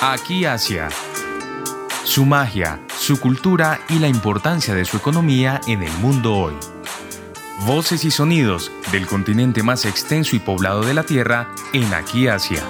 Aquí Asia. Su magia, su cultura y la importancia de su economía en el mundo hoy. Voces y sonidos del continente más extenso y poblado de la Tierra en Aquí Asia.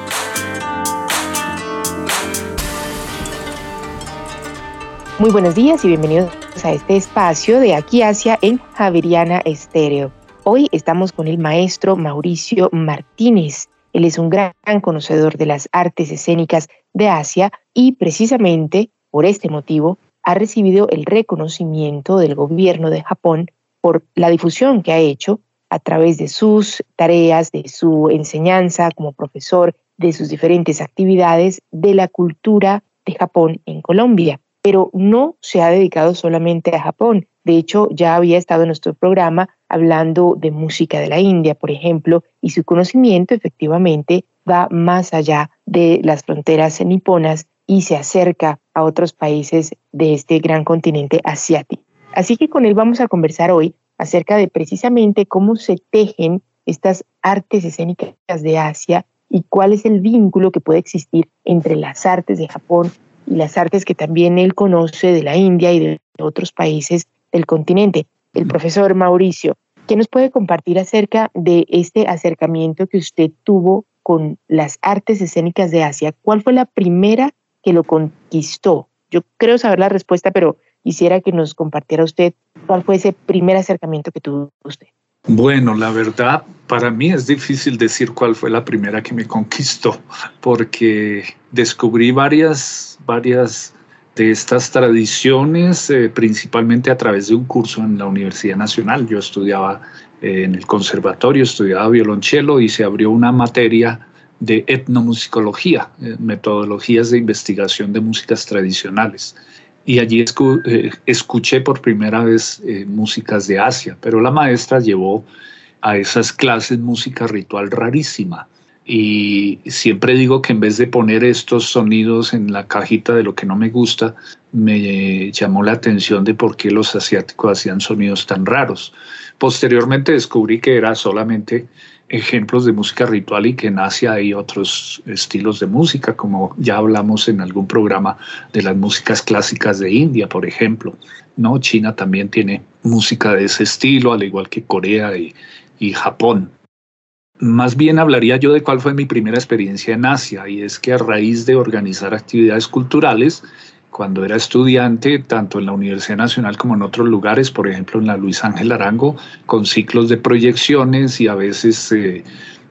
Muy buenos días y bienvenidos a este espacio de Aquí Asia en Javeriana Estéreo. Hoy estamos con el maestro Mauricio Martínez. Él es un gran conocedor de las artes escénicas de Asia y precisamente por este motivo ha recibido el reconocimiento del gobierno de Japón por la difusión que ha hecho a través de sus tareas, de su enseñanza como profesor, de sus diferentes actividades de la cultura de Japón en Colombia. Pero no se ha dedicado solamente a Japón. De hecho, ya había estado en nuestro programa hablando de música de la India, por ejemplo, y su conocimiento efectivamente va más allá de las fronteras niponas y se acerca a otros países de este gran continente asiático. Así que con él vamos a conversar hoy acerca de precisamente cómo se tejen estas artes escénicas de Asia y cuál es el vínculo que puede existir entre las artes de Japón y las artes que también él conoce de la India y de otros países del continente. El profesor Mauricio, ¿qué nos puede compartir acerca de este acercamiento que usted tuvo con las artes escénicas de Asia? ¿Cuál fue la primera que lo conquistó? Yo creo saber la respuesta, pero quisiera que nos compartiera usted cuál fue ese primer acercamiento que tuvo usted. Bueno, la verdad, para mí es difícil decir cuál fue la primera que me conquistó, porque descubrí varias, varias de estas tradiciones, eh, principalmente a través de un curso en la Universidad Nacional. Yo estudiaba eh, en el conservatorio, estudiaba violonchelo y se abrió una materia de etnomusicología, eh, metodologías de investigación de músicas tradicionales. Y allí escuché por primera vez músicas de Asia, pero la maestra llevó a esas clases música ritual rarísima y siempre digo que en vez de poner estos sonidos en la cajita de lo que no me gusta, me llamó la atención de por qué los asiáticos hacían sonidos tan raros. Posteriormente descubrí que era solamente ejemplos de música ritual y que en Asia hay otros estilos de música, como ya hablamos en algún programa de las músicas clásicas de India, por ejemplo. ¿no? China también tiene música de ese estilo, al igual que Corea y, y Japón. Más bien hablaría yo de cuál fue mi primera experiencia en Asia, y es que a raíz de organizar actividades culturales, cuando era estudiante, tanto en la Universidad Nacional como en otros lugares, por ejemplo en la Luis Ángel Arango, con ciclos de proyecciones y a veces eh,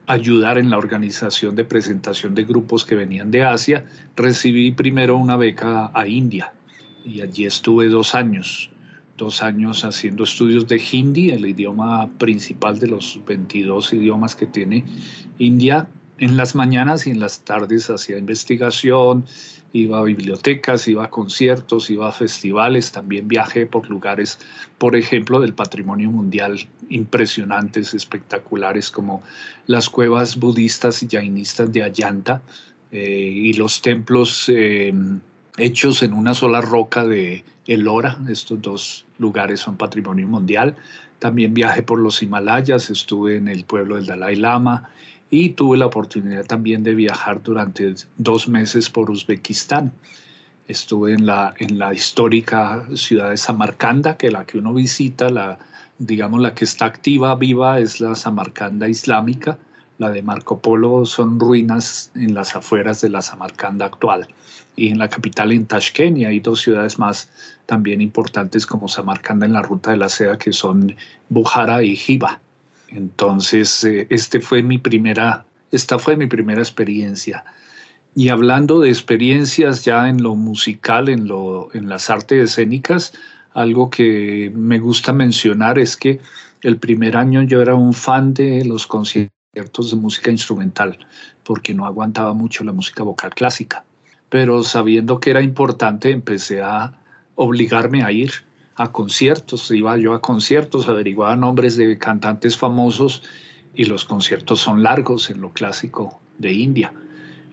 ayudar en la organización de presentación de grupos que venían de Asia, recibí primero una beca a India y allí estuve dos años dos años haciendo estudios de hindi, el idioma principal de los 22 idiomas que tiene India. En las mañanas y en las tardes hacía investigación, iba a bibliotecas, iba a conciertos, iba a festivales, también viajé por lugares, por ejemplo, del patrimonio mundial impresionantes, espectaculares, como las cuevas budistas y jainistas de Ayanta eh, y los templos eh, hechos en una sola roca de Elora. Estos dos lugares son patrimonio mundial. También viajé por los Himalayas, estuve en el pueblo del Dalai Lama y tuve la oportunidad también de viajar durante dos meses por Uzbekistán. Estuve en la, en la histórica ciudad de Samarcanda, que la que uno visita, la, digamos la que está activa, viva, es la Samarcanda islámica la de Marco Polo son ruinas en las afueras de la Samarcanda actual. Y en la capital, en Tashkent, y hay dos ciudades más también importantes como Samarcanda en la ruta de la seda, que son Bujara y Jiva. Entonces, eh, este fue mi primera, esta fue mi primera experiencia. Y hablando de experiencias ya en lo musical, en, lo, en las artes escénicas, algo que me gusta mencionar es que el primer año yo era un fan de los conciertos de música instrumental porque no aguantaba mucho la música vocal clásica. Pero sabiendo que era importante, empecé a obligarme a ir a conciertos. Iba yo a conciertos, averiguaba nombres de cantantes famosos y los conciertos son largos en lo clásico de India.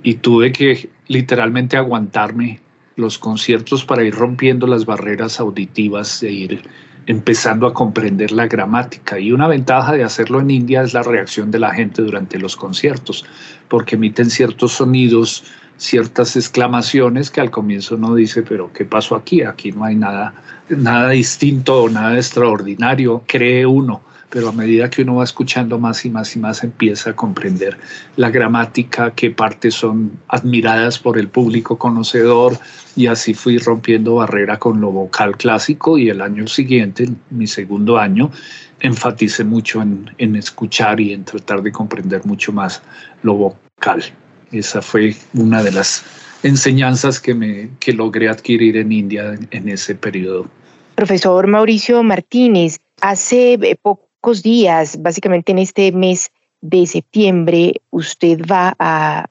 Y tuve que literalmente aguantarme los conciertos para ir rompiendo las barreras auditivas, de ir empezando a comprender la gramática. Y una ventaja de hacerlo en India es la reacción de la gente durante los conciertos, porque emiten ciertos sonidos, ciertas exclamaciones que al comienzo uno dice, pero ¿qué pasó aquí? Aquí no hay nada, nada distinto o nada extraordinario, cree uno pero a medida que uno va escuchando más y más y más empieza a comprender la gramática, qué partes son admiradas por el público conocedor y así fui rompiendo barrera con lo vocal clásico y el año siguiente, mi segundo año, enfaticé mucho en, en escuchar y en tratar de comprender mucho más lo vocal. Esa fue una de las enseñanzas que, me, que logré adquirir en India en ese periodo. Profesor Mauricio Martínez, hace poco días, básicamente en este mes de septiembre, usted va a,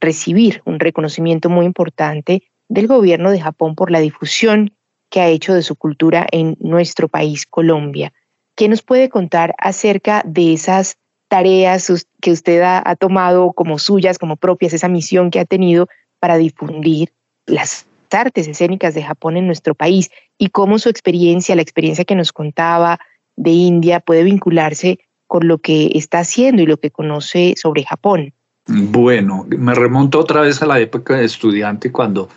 recibir un reconocimiento muy importante del gobierno de Japón por la difusión que ha hecho de su cultura en nuestro país, Colombia. ¿Qué nos puede contar acerca de esas tareas que usted ha, tomado como suyas, como propias, esa misión que ha tenido para difundir las artes escénicas de Japón en nuestro país y cómo su experiencia, la experiencia que nos contaba de India puede vincularse con lo que está haciendo y lo que conoce sobre Japón? Bueno, me remonto otra vez a la época de estudiante cuando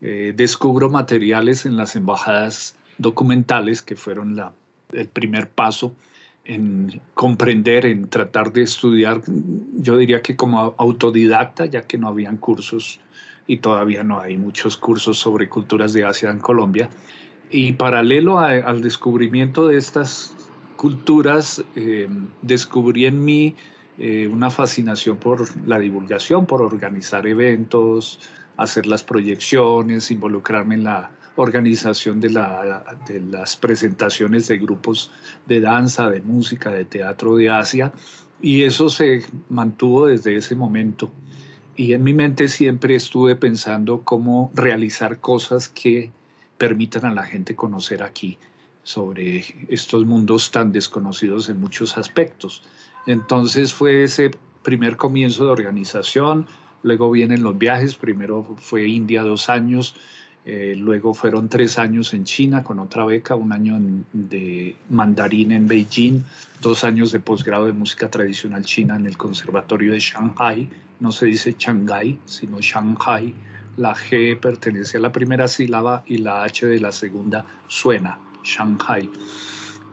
eh, descubro materiales en las embajadas documentales que fueron la, el primer paso en comprender, en tratar de estudiar, yo diría que como autodidacta, ya que no habían cursos y todavía no hay muchos cursos sobre culturas de Asia en Colombia. Y paralelo al descubrimiento de estas culturas, eh, descubrí en mí eh, una fascinación por la divulgación, por organizar eventos, hacer las proyecciones, involucrarme en la organización de, la, de las presentaciones de grupos de danza, de música, de teatro de Asia. Y eso se mantuvo desde ese momento. Y en mi mente siempre estuve pensando cómo realizar cosas que permitan a la gente conocer aquí sobre estos mundos tan desconocidos en muchos aspectos. Entonces fue ese primer comienzo de organización, luego vienen los viajes, primero fue India dos años, eh, luego fueron tres años en China con otra beca, un año de mandarín en Beijing, dos años de posgrado de música tradicional china en el Conservatorio de Shanghai, no se dice Shanghai, sino Shanghai, la G pertenece a la primera sílaba y la H de la segunda suena, Shanghai.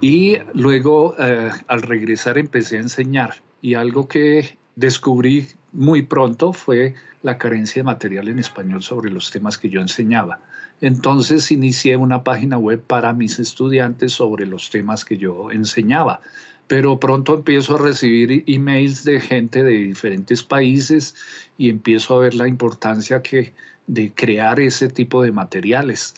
Y luego eh, al regresar empecé a enseñar y algo que descubrí muy pronto fue la carencia de material en español sobre los temas que yo enseñaba. Entonces inicié una página web para mis estudiantes sobre los temas que yo enseñaba pero pronto empiezo a recibir emails de gente de diferentes países y empiezo a ver la importancia que, de crear ese tipo de materiales.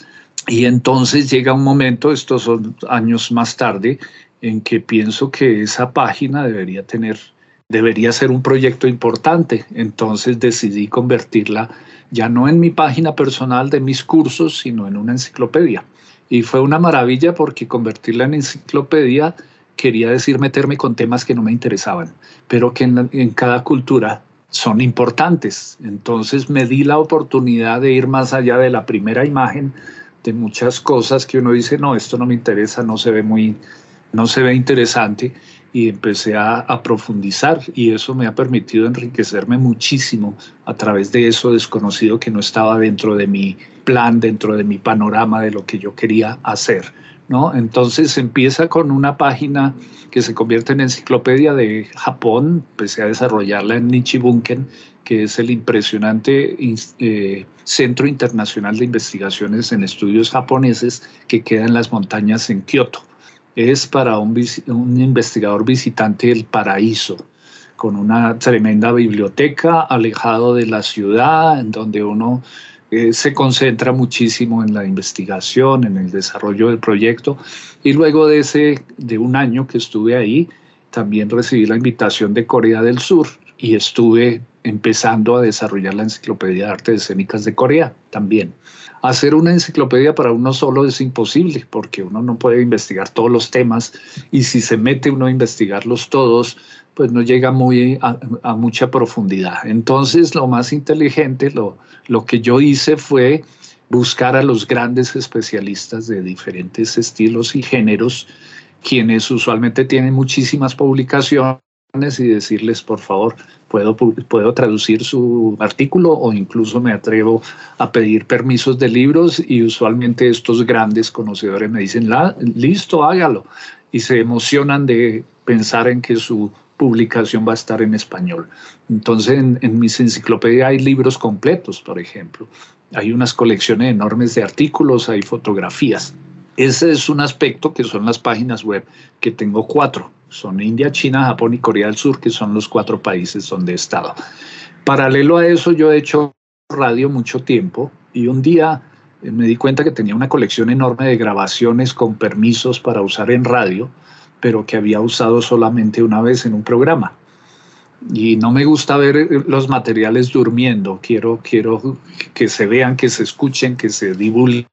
Y entonces llega un momento, estos son años más tarde, en que pienso que esa página debería tener, debería ser un proyecto importante. Entonces decidí convertirla ya no en mi página personal de mis cursos, sino en una enciclopedia. Y fue una maravilla porque convertirla en enciclopedia quería decir meterme con temas que no me interesaban, pero que en, cada cultura son importantes. Entonces me di la oportunidad de ir más allá de la primera imagen de muchas cosas que uno dice, no, esto no me interesa, no se ve muy, no se ve interesante y empecé a, a, profundizar y eso me ha permitido enriquecerme muchísimo a través de eso desconocido que no estaba dentro de mi plan, dentro de mi panorama de lo que yo quería hacer. ¿No? Entonces empieza con una página que se convierte en enciclopedia de Japón, empecé a desarrollarla en Nichibunken, que es el impresionante eh, Centro Internacional de Investigaciones en Estudios Japoneses que queda en las montañas en Kioto. Es para un, un investigador visitante el paraíso, con una tremenda biblioteca alejado de la ciudad, en donde uno eh, se concentra muchísimo en la investigación, en el desarrollo del proyecto y luego de ese de un año que estuve ahí también recibí la invitación de Corea del Sur y estuve empezando a desarrollar la enciclopedia de artes escénicas de Corea también. Hacer una enciclopedia para uno solo es imposible porque uno no puede investigar todos los temas y si se mete uno a investigarlos todos, pues no llega muy a, mucha profundidad. Entonces lo más inteligente, lo, lo que yo hice fue buscar a los grandes especialistas de diferentes estilos y géneros, quienes usualmente tienen muchísimas publicaciones y decirles, por favor, puedo, puedo traducir su artículo o incluso me atrevo a pedir permisos de libros y usualmente estos grandes conocedores me dicen, listo, hágalo. Y se emocionan de pensar en que su publicación va a estar en español. Entonces, en, en mis enciclopedias hay libros completos, por ejemplo. Hay unas colecciones enormes de artículos, hay fotografías. Ese es un aspecto que son las páginas web, que tengo cuatro. Son India, China, Japón y Corea del Sur, que son los cuatro países donde he estado. Paralelo a eso, yo he hecho radio mucho tiempo y un día eh, me di cuenta que tenía una colección enorme de grabaciones con permisos para usar en radio, pero que había usado solamente una vez en un programa y no me gusta ver los materiales durmiendo, quiero, quiero que se vean, que se escuchen, que se divulguen.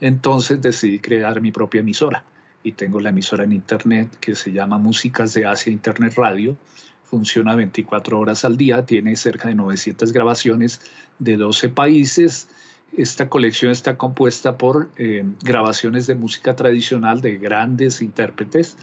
Entonces decidí crear mi propia emisora y tengo la emisora en internet que se llama Músicas de Asia Internet Radio. Funciona 24 horas al día, tiene cerca de 900 grabaciones de 12 países. Esta colección está compuesta por eh, grabaciones de música tradicional de grandes intérpretes,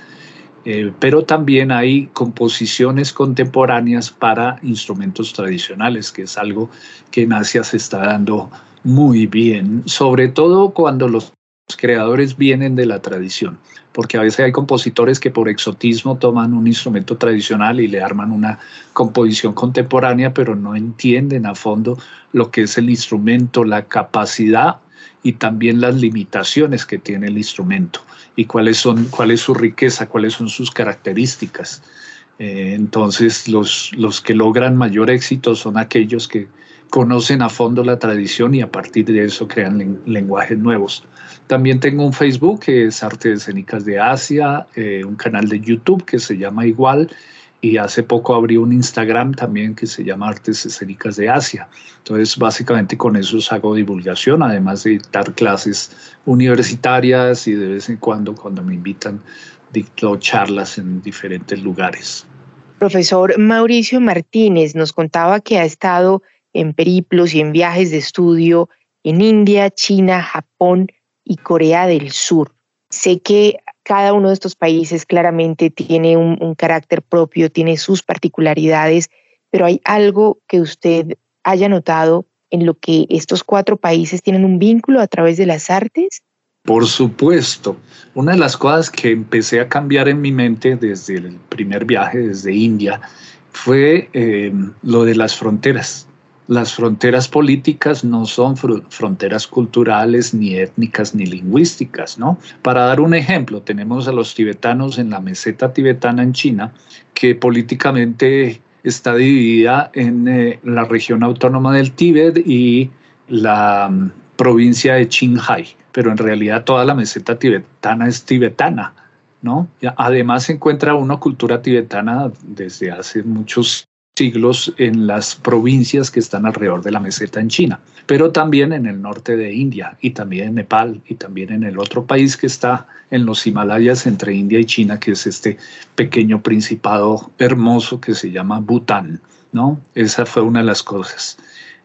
eh, pero también hay composiciones contemporáneas para instrumentos tradicionales, que es algo que en Asia se está dando muy bien, sobre todo cuando los creadores vienen de la tradición, porque a veces hay compositores que por exotismo toman un instrumento tradicional y le arman una composición contemporánea, pero no entienden a fondo lo que es el instrumento, la capacidad y también las limitaciones que tiene el instrumento y cuáles son, cuál es su riqueza, cuáles son sus características. Eh, entonces, los, los que logran mayor éxito son aquellos que conocen a fondo la tradición y a partir de eso crean lenguajes nuevos. También tengo un Facebook que es Artes Escénicas de Asia, eh, un canal de YouTube que se llama igual y hace poco abrí un Instagram también que se llama Artes Escénicas de Asia. Entonces, básicamente con eso hago divulgación, además de dar clases universitarias y de vez en cuando, cuando me invitan, dicto charlas en diferentes lugares. Profesor Mauricio Martínez nos contaba que ha estado en periplos y en viajes de estudio en India, China, Japón y Corea del Sur. Sé que cada uno de estos países claramente tiene un, carácter propio, tiene sus particularidades, pero hay algo que usted haya notado en lo que estos cuatro países tienen un vínculo a través de las artes? Por supuesto. Una de las cosas que empecé a cambiar en mi mente desde el primer viaje, desde India, fue eh, lo de las fronteras las fronteras políticas no son fronteras culturales, ni étnicas, ni lingüísticas, ¿no? Para dar un ejemplo, tenemos a los tibetanos en la meseta tibetana en China, que políticamente está dividida en eh, la región autónoma del Tíbet y la mm, provincia de Qinghai, pero en realidad toda la meseta tibetana es tibetana, ¿no? Además se encuentra una cultura tibetana desde hace muchos siglos en las provincias que están alrededor de la meseta en China, pero también en el norte de India y también en Nepal y también en el otro país que está en los Himalayas entre India y China, que es este pequeño principado hermoso que se llama Bután, ¿no? Esa fue una de las cosas.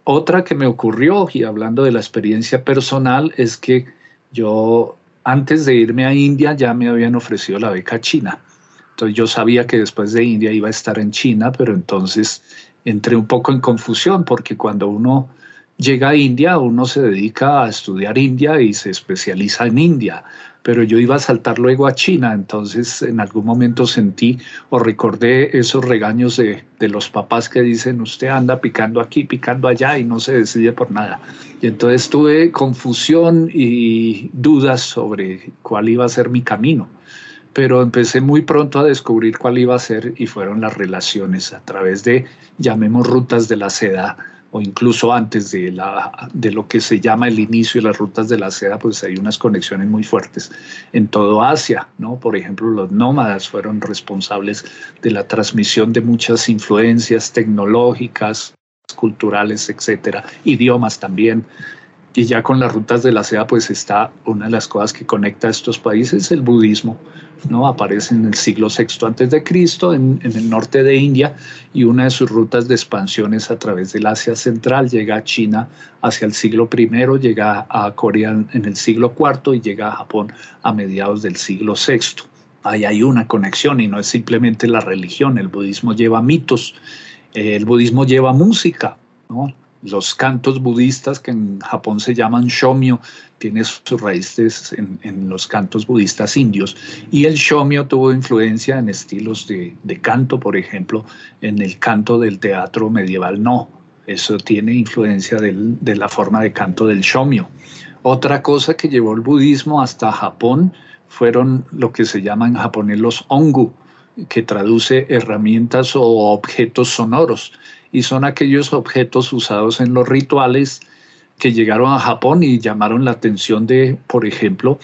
Otra que me ocurrió, y hablando de la experiencia personal, es que yo antes de irme a India ya me habían ofrecido la beca china entonces yo sabía que después de India iba a estar en China, pero entonces entré un poco en confusión porque cuando uno llega a India, uno se dedica a estudiar India y se especializa en India, pero yo iba a saltar luego a China, entonces en algún momento sentí o recordé esos regaños de, de, los papás que dicen, usted anda picando aquí, picando allá y no se decide por nada. Y entonces tuve confusión y dudas sobre cuál iba a ser mi camino pero empecé muy pronto a descubrir cuál iba a ser y fueron las relaciones a través de, llamemos rutas de la seda, o incluso antes de, la, de lo que se llama el inicio de las rutas de la seda, pues hay unas conexiones muy fuertes en todo Asia, ¿no? Por ejemplo, los nómadas fueron responsables de la transmisión de muchas influencias tecnológicas, culturales, etcétera, idiomas también. Y ya con las rutas de la seda, pues está una de las cosas que conecta a estos países, el budismo, ¿no? Aparece en el siglo VI antes de Cristo, en, el norte de India, y una de sus rutas de expansión es a través del Asia Central, llega a China hacia el siglo I, llega a Corea en el siglo IV y llega a Japón a mediados del siglo VI. Ahí hay una conexión y no es simplemente la religión, el budismo lleva mitos, el budismo lleva música, ¿no? Los cantos budistas que en Japón se llaman shomyo, tiene sus raíces en, los cantos budistas indios. Y el shomyo tuvo influencia en estilos de, canto, por ejemplo, en el canto del teatro medieval no. Eso tiene influencia de la forma de canto del shomyo. Otra cosa que llevó el budismo hasta Japón fueron lo que se llaman en japonés los ongu, que traduce herramientas o objetos sonoros y son aquellos objetos usados en los rituales que llegaron a Japón y llamaron la atención de, por ejemplo,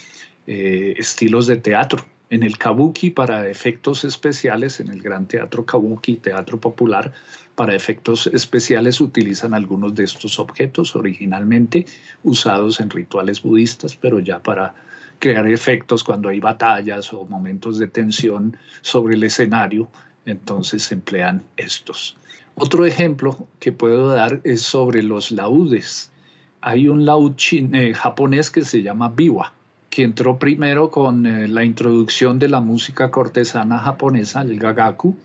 eh, estilos de teatro. En el kabuki para efectos especiales, en el gran teatro kabuki, teatro popular, para efectos especiales utilizan algunos de estos objetos originalmente usados en rituales budistas, pero ya para crear efectos cuando hay batallas o momentos de tensión sobre el escenario, entonces se emplean estos. Otro ejemplo que puedo dar es sobre los laudes. Hay un laúd eh, japonés que se llama biwa, que entró primero con eh, la introducción de la música cortesana japonesa, el gagaku,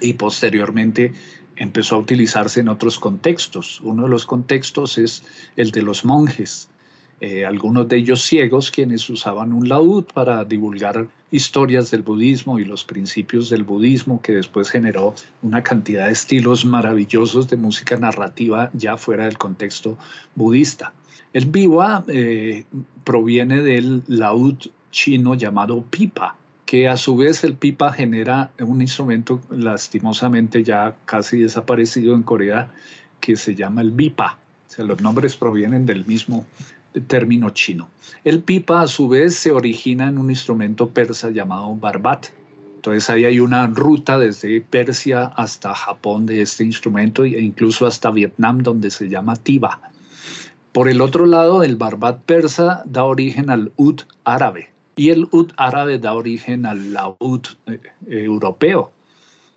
y posteriormente empezó a utilizarse en otros contextos. Uno de los contextos es el de los monjes, eh, algunos de ellos ciegos, quienes usaban un laúd para divulgar historias del budismo y los principios del budismo, que después generó una cantidad de estilos maravillosos de música narrativa ya fuera del contexto budista. El biwa eh, proviene del laúd chino llamado pipa, que a su vez el pipa genera un instrumento lastimosamente ya casi desaparecido en Corea que se llama el bipa. O sea, los nombres provienen del mismo término chino. El pipa a su vez se origina en un instrumento persa llamado barbat. Entonces ahí hay una ruta desde Persia hasta Japón de este instrumento e incluso hasta Vietnam donde se llama tiba. Por el otro lado, el barbat persa da origen al ud árabe y el ud árabe da origen al laúd eh, europeo.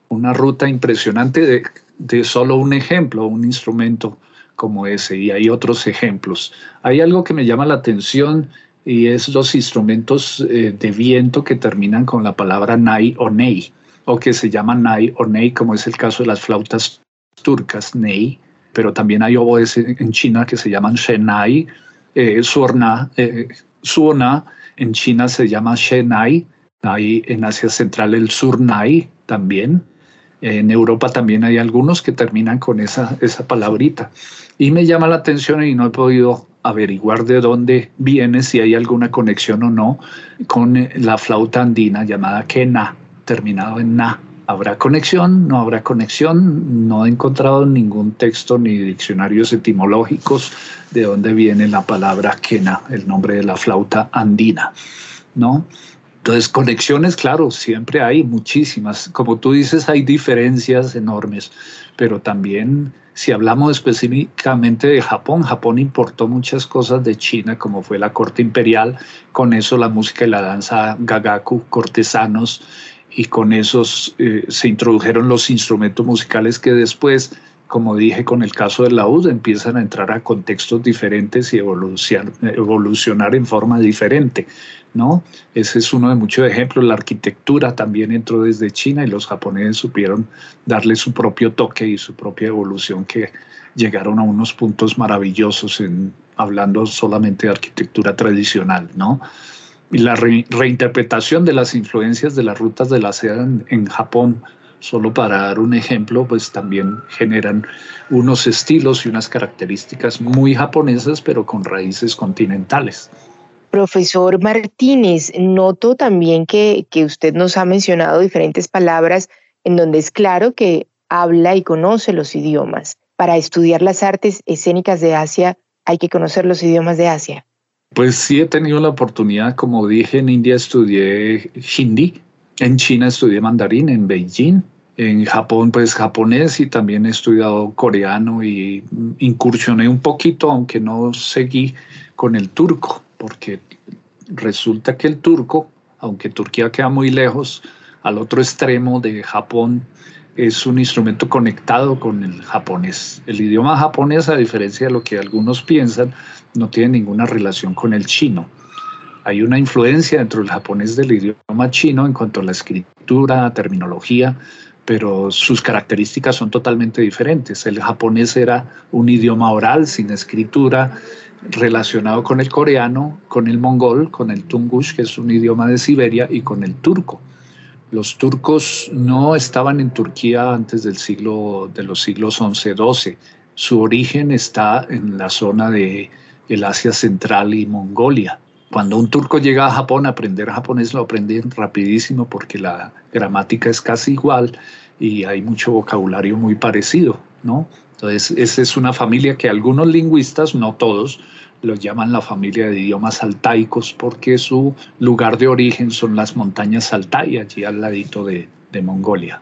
Una ruta impresionante de, de solo un ejemplo, un instrumento como ese y hay otros ejemplos. Hay algo que me llama la atención y es los instrumentos eh, de viento que terminan con la palabra nai o nei o que se llaman nai o nei como es el caso de las flautas turcas nei, pero también hay oboes en China que se llaman shenai, eh, suona, eh, suona en China se llama shenai, hay en Asia Central el surnai también, en Europa también hay algunos que terminan con esa, esa palabrita. Y me llama la atención y no he podido averiguar de dónde viene, si hay alguna conexión o no, con eh, la flauta andina llamada quena, terminado en na. ¿Habrá conexión? ¿No habrá conexión? No he encontrado ningún texto ni diccionarios etimológicos de dónde viene la palabra quena, el nombre de la flauta andina, ¿no? Entonces, conexiones, claro, siempre hay muchísimas. Como tú dices, hay diferencias enormes, pero también si hablamos específicamente de Japón, Japón importó muchas cosas de China, como fue la corte imperial, con eso la música y la danza gagaku, cortesanos, y con esos eh, se introdujeron los instrumentos musicales que después como dije con el caso del laúd, empiezan a entrar a contextos diferentes y evolucionar, evolucionar en forma diferente, ¿no? Ese es uno de muchos ejemplos. La arquitectura también entró desde China y los japoneses supieron darle su propio toque y su propia evolución que llegaron a unos puntos maravillosos en hablando solamente de arquitectura tradicional, ¿no? Y la reinterpretación de las influencias de las rutas de la seda en Japón Solo para dar un ejemplo, pues también generan unos estilos y unas características muy japonesas, pero con raíces continentales. Profesor Martínez, noto también que, que usted nos ha mencionado diferentes palabras en donde es claro que habla y conoce los idiomas. Para estudiar las artes escénicas de Asia hay que conocer los idiomas de Asia. Pues sí he tenido la oportunidad, como dije, en India estudié hindi, en China estudié mandarín, en Beijing, En Japón, pues japonés y también he estudiado coreano y incursioné un poquito, aunque no seguí con el turco, porque resulta que el turco, aunque Turquía queda muy lejos, al otro extremo de Japón, es un instrumento conectado con el japonés. El idioma japonés, a diferencia de lo que algunos piensan, no tiene ninguna relación con el chino. Hay una influencia dentro del japonés del idioma chino en cuanto a la escritura, terminología, pero sus características son totalmente diferentes. El japonés era un idioma oral, sin escritura, relacionado con el coreano, con el mongol, con el tungush, que es un idioma de Siberia, y con el turco. Los turcos no estaban en Turquía antes del siglo, de los siglos 11, 12. Su origen está en la zona de el Asia Central y Mongolia. Cuando un turco llega a Japón, aprender japonés lo aprenden rapidísimo porque la gramática es casi igual y hay mucho vocabulario muy parecido, ¿no? Entonces, esa es una familia que algunos lingüistas, no todos, lo llaman la familia de idiomas altaicos porque su lugar de origen son las montañas Altai, allí al ladito de, de Mongolia.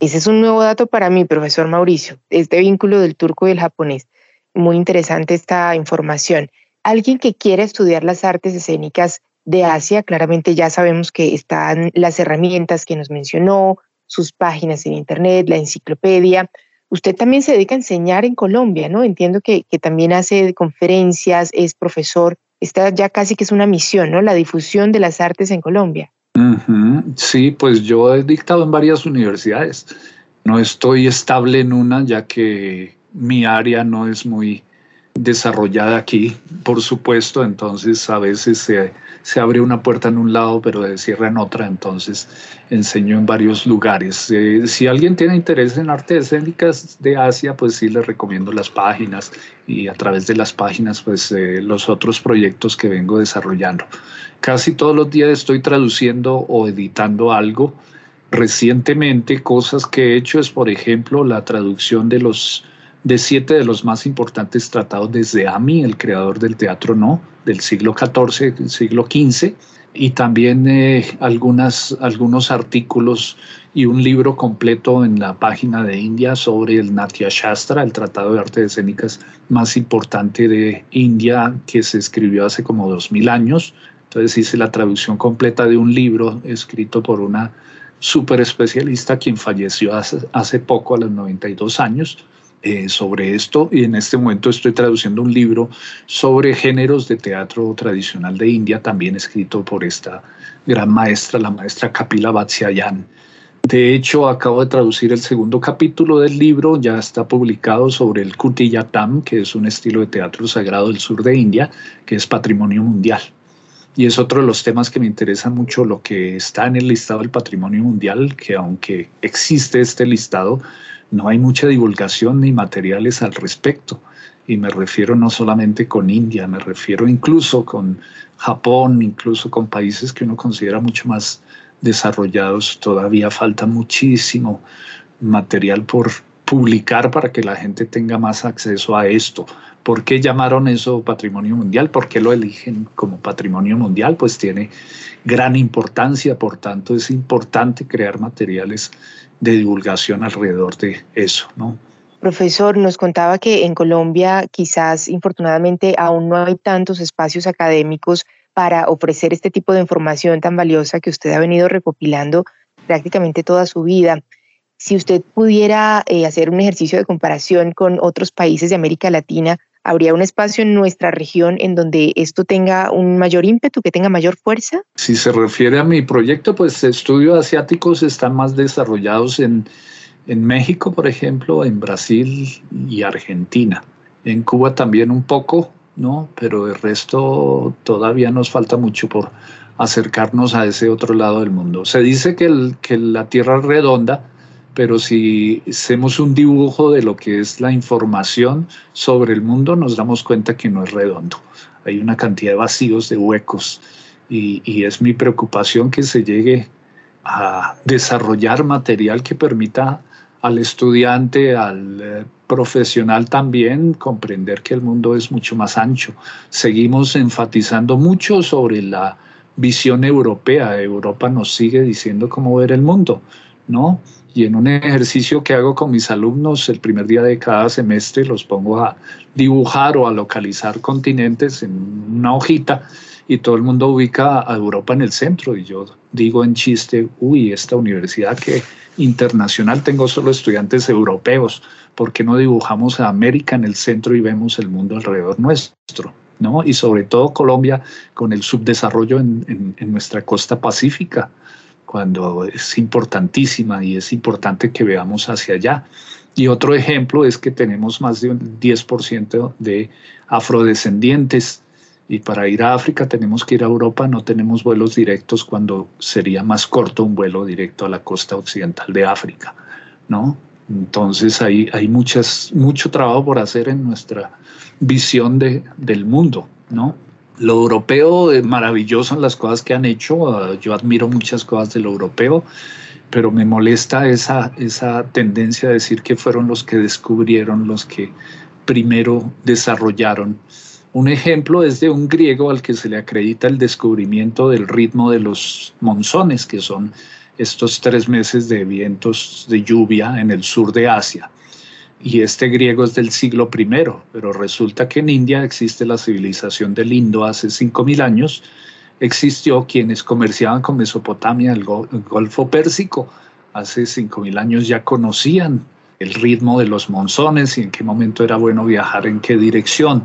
Ese es un nuevo dato para mí, profesor Mauricio, este vínculo del turco y el japonés. Muy interesante esta información. Alguien que quiera estudiar las artes escénicas de Asia, claramente ya sabemos que están las herramientas que nos mencionó, sus páginas en Internet, la enciclopedia, Usted también se dedica a enseñar en Colombia, ¿no? Entiendo que, también hace conferencias, es profesor. Esta ya casi que es una misión, ¿no? La difusión de las artes en Colombia. Sí, pues yo he dictado en varias universidades. No estoy estable en una, ya que mi área no es muy desarrollada aquí, por supuesto, entonces a veces se, se, abre una puerta en un lado, pero se cierra en otra, entonces enseño en varios lugares. Eh, si alguien tiene interés en artes escénicas de Asia, pues sí les recomiendo las páginas y a través de las páginas, pues eh, los otros proyectos que vengo desarrollando. Casi todos los días estoy traduciendo o editando algo. Recientemente, cosas que he hecho es, por ejemplo, la traducción de los de siete de los más importantes tratados desde Ami, el creador del teatro no, del siglo XIV, siglo XV, y también eh, algunas, algunos artículos y un libro completo en la página de India sobre el Natya Shastra, el tratado de artes escénicas más importante de India que se escribió hace como dos mil años. Entonces hice la traducción completa de un libro escrito por una super especialista quien falleció hace, hace poco a los 92 años eh, sobre esto y en este momento estoy traduciendo un libro sobre géneros de teatro tradicional de India, también escrito por esta gran maestra, la maestra Kapila Vatsyayan. De hecho, acabo de traducir el segundo capítulo del libro, ya está publicado sobre el Kutiyatam, que es un estilo de teatro sagrado del sur de India, que es patrimonio mundial. Y es otro de los temas que me interesa mucho, lo que está en el listado del patrimonio mundial, que aunque existe este listado, no hay mucha divulgación ni materiales al respecto. Y me refiero no solamente con India, me refiero incluso con Japón, incluso con países que uno considera mucho más desarrollados. Todavía falta muchísimo material por publicar para que la gente tenga más acceso a esto. ¿Por qué llamaron eso patrimonio mundial? ¿Por qué lo eligen como patrimonio mundial? Pues tiene gran importancia, por tanto es importante crear materiales de divulgación alrededor de eso, ¿no? Profesor, nos contaba que en Colombia quizás infortunadamente aún no hay tantos espacios académicos para ofrecer este tipo de información tan valiosa que usted ha venido recopilando prácticamente toda su vida. Si usted pudiera eh, hacer un ejercicio de comparación con otros países de América Latina, ¿Habría un espacio en nuestra región en donde esto tenga un mayor ímpetu, que tenga mayor fuerza? Si se refiere a mi proyecto, pues estudios asiáticos están más desarrollados en, en México, por ejemplo, en Brasil y Argentina. En Cuba también un poco, ¿no? Pero el resto todavía nos falta mucho por acercarnos a ese otro lado del mundo. Se dice que, el, que la Tierra es redonda, pero si hacemos un dibujo de lo que es la información sobre el mundo, nos damos cuenta que no es redondo. Hay una cantidad de vacíos, de huecos, y, es mi preocupación que se llegue a desarrollar material que permita al estudiante, al eh, profesional también, comprender que el mundo es mucho más ancho. Seguimos enfatizando mucho sobre la visión europea. Europa nos sigue diciendo cómo ver el mundo, ¿no? Y en un ejercicio que hago con mis alumnos el primer día de cada semestre, los pongo a dibujar o a localizar continentes en una hojita y todo el mundo ubica a Europa en el centro. Y yo digo en chiste, uy, esta universidad que internacional tengo solo estudiantes europeos, ¿por qué no dibujamos a América en el centro y vemos el mundo alrededor nuestro? ¿no? Y sobre todo Colombia con el subdesarrollo en, en nuestra costa pacífica, cuando es importantísima y es importante que veamos hacia allá. Y otro ejemplo es que tenemos más de un 10% de afrodescendientes y para ir a África tenemos que ir a Europa, no tenemos vuelos directos cuando sería más corto un vuelo directo a la costa occidental de África, ¿no? Entonces hay, hay muchas, mucho trabajo por hacer en nuestra visión de, del mundo, ¿no? Lo europeo es maravilloso en las cosas que han hecho, ah, yo admiro muchas cosas de lo europeo, pero me molesta esa, esa tendencia a decir que fueron los que descubrieron, los que primero desarrollaron un ejemplo es de un griego al que se le acredita el descubrimiento del ritmo de los monzones, que son estos tres meses de vientos de lluvia en el sur de Asia. Y este griego es del siglo I, pero resulta que en India existe la civilización del Indo hace 5.000 años. Existió quienes comerciaban con Mesopotamia, el, Golfo Pérsico. Hace 5.000 años ya conocían el ritmo de los monzones y en qué momento era bueno viajar, en qué dirección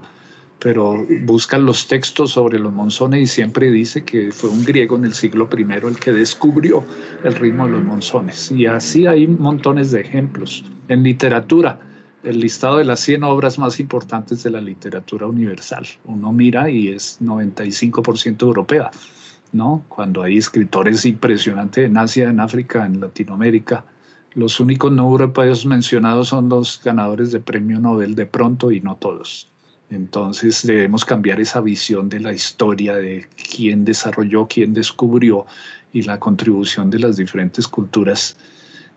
pero buscan los textos sobre los monzones y siempre dice que fue un griego en el siglo I el que descubrió el ritmo de los monzones. Y así hay montones de ejemplos. En literatura, el listado de las 100 obras más importantes de la literatura universal. Uno mira y es 95% europea, ¿no? Cuando hay escritores impresionantes en Asia, en África, en Latinoamérica. Los únicos no europeos mencionados son los ganadores de premio Nobel de pronto y no todos. Entonces debemos cambiar esa visión de la historia, de quién desarrolló, quién descubrió y la contribución de las diferentes culturas,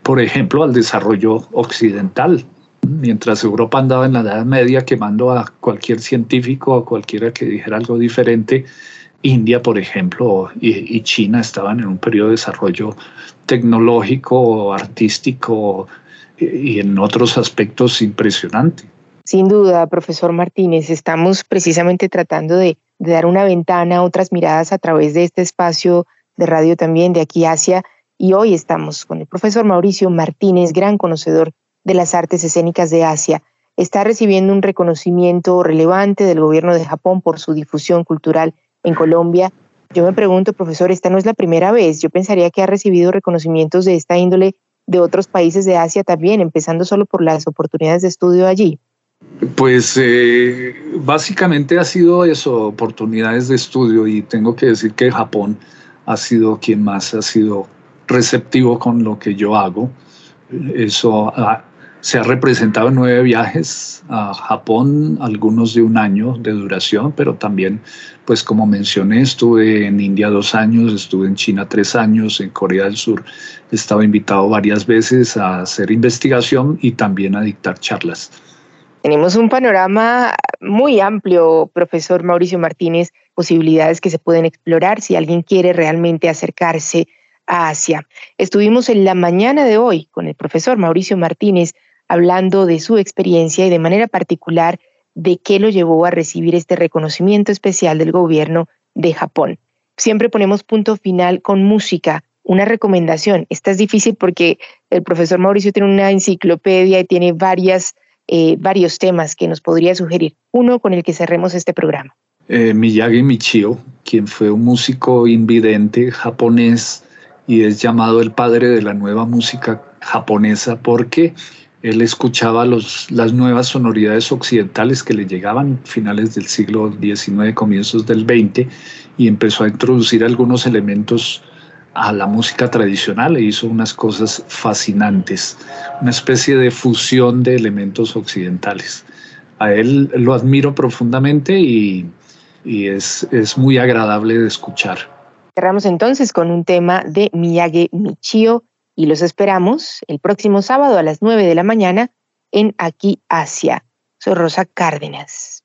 por ejemplo, al desarrollo occidental. Mientras Europa andaba en la Edad Media quemando a cualquier científico o cualquiera que dijera algo diferente, India, por ejemplo, y, China estaban en un periodo de desarrollo tecnológico, artístico y en otros aspectos impresionante. Sin duda, profesor Martínez, estamos precisamente tratando de, dar una ventana a otras miradas a través de este espacio de radio también de aquí Asia y hoy estamos con el profesor Mauricio Martínez, gran conocedor de las artes escénicas de Asia. Está recibiendo un reconocimiento relevante del gobierno de Japón por su difusión cultural en Colombia. Yo me pregunto, profesor, esta no es la primera vez. Yo pensaría que ha recibido reconocimientos de esta índole de otros países de Asia también, empezando solo por las oportunidades de estudio allí. Pues eh, básicamente ha sido eso, oportunidades de estudio y tengo que decir que Japón ha sido quien más ha sido receptivo con lo que yo hago. Eso se ha representado en nueve viajes a Japón, algunos de un año de duración, pero también, pues como mencioné, estuve en India dos años, estuve en China tres años, en Corea del Sur he estado invitado varias veces a hacer investigación y también a dictar charlas. Tenemos un panorama muy amplio, profesor Mauricio Martínez, posibilidades que se pueden explorar si alguien quiere realmente acercarse a Asia. Estuvimos en la mañana de hoy con el profesor Mauricio Martínez hablando de su experiencia y de manera particular de qué lo llevó a recibir este reconocimiento especial del gobierno de Japón. Siempre ponemos punto final con música, una recomendación. Esta es difícil porque el profesor Mauricio tiene una enciclopedia y tiene varias eh, varios temas que nos podría sugerir. Uno con el que cerremos este programa. Eh, Miyagi Michio, quien fue un músico invidente japonés y es llamado el padre de la nueva música japonesa porque él escuchaba las nuevas sonoridades occidentales que le llegaban finales del siglo XIX, comienzos del XX, y empezó a introducir algunos elementos a la música tradicional e hizo unas cosas fascinantes, una especie de fusión de elementos occidentales. A él lo admiro profundamente y, y es, es muy agradable de escuchar. Cerramos entonces con un tema de Miyagi Michio y los esperamos el próximo sábado a las 9 de la mañana en Aquí Asia. Soy Rosa Cárdenas.